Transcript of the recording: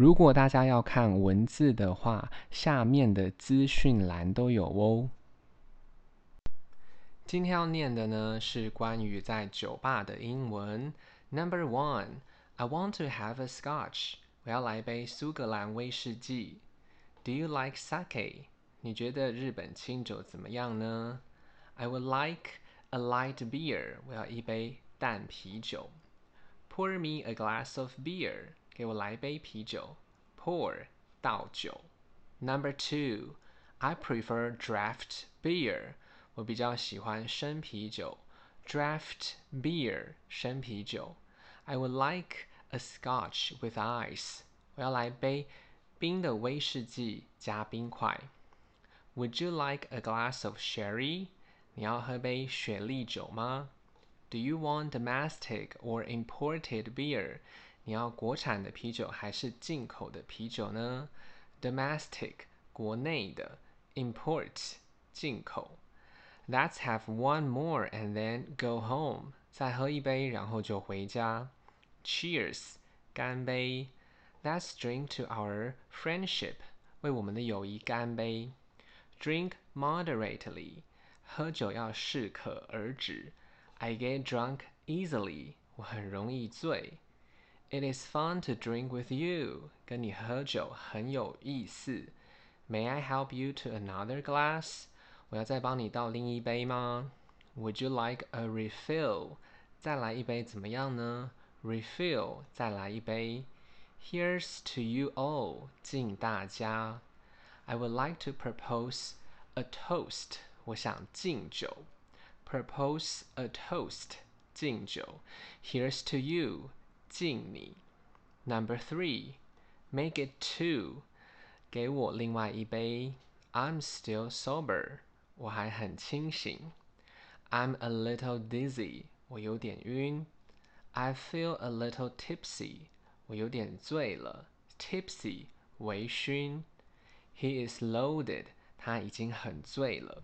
如果大家要看文字的话，下面的资讯栏都有哦。今天要念的呢是关于在酒吧的英文。Number one, I want to have a Scotch。我要来杯苏格兰威士忌。Do you like sake？你觉得日本清酒怎么样呢？I would like a light beer。我要一杯淡啤酒。Pour me a glass of beer。给我来杯啤酒，pour 倒酒。Number two, I prefer draft beer。我比较喜欢生啤酒，draft beer 生啤酒。I would like a Scotch with ice。我要来杯冰的威士忌加冰块。Would you like a glass of sherry？你要喝杯雪莉酒吗？Do you want domestic or imported beer？ 你要国产的啤酒还是进口的啤酒呢？Domestic 国内的，import 进口。Let's have one more and then go home。再喝一杯，然后就回家。Cheers，干杯。Let's drink to our friendship，为我们的友谊干杯。Drink moderately，喝酒要适可而止。I get drunk easily，我很容易醉。 It is fun to drink with you. 跟你喝酒很有意思。May I help you to another glass? 我要再帮你倒另一杯吗？Would you like a refill? 再来一杯怎么样呢？Refill 再来一杯。Here's to you all. 敬大家。I would like to propose a toast. 我想敬酒。Propose a toast. 敬酒。Here's to you. 敬你。Number three, make it two，给我另外一杯。I'm still sober，我还很清醒。I'm a little dizzy，我有点晕。I feel a little tipsy，我有点醉了。Tipsy，微醺。He is loaded，他已经很醉了。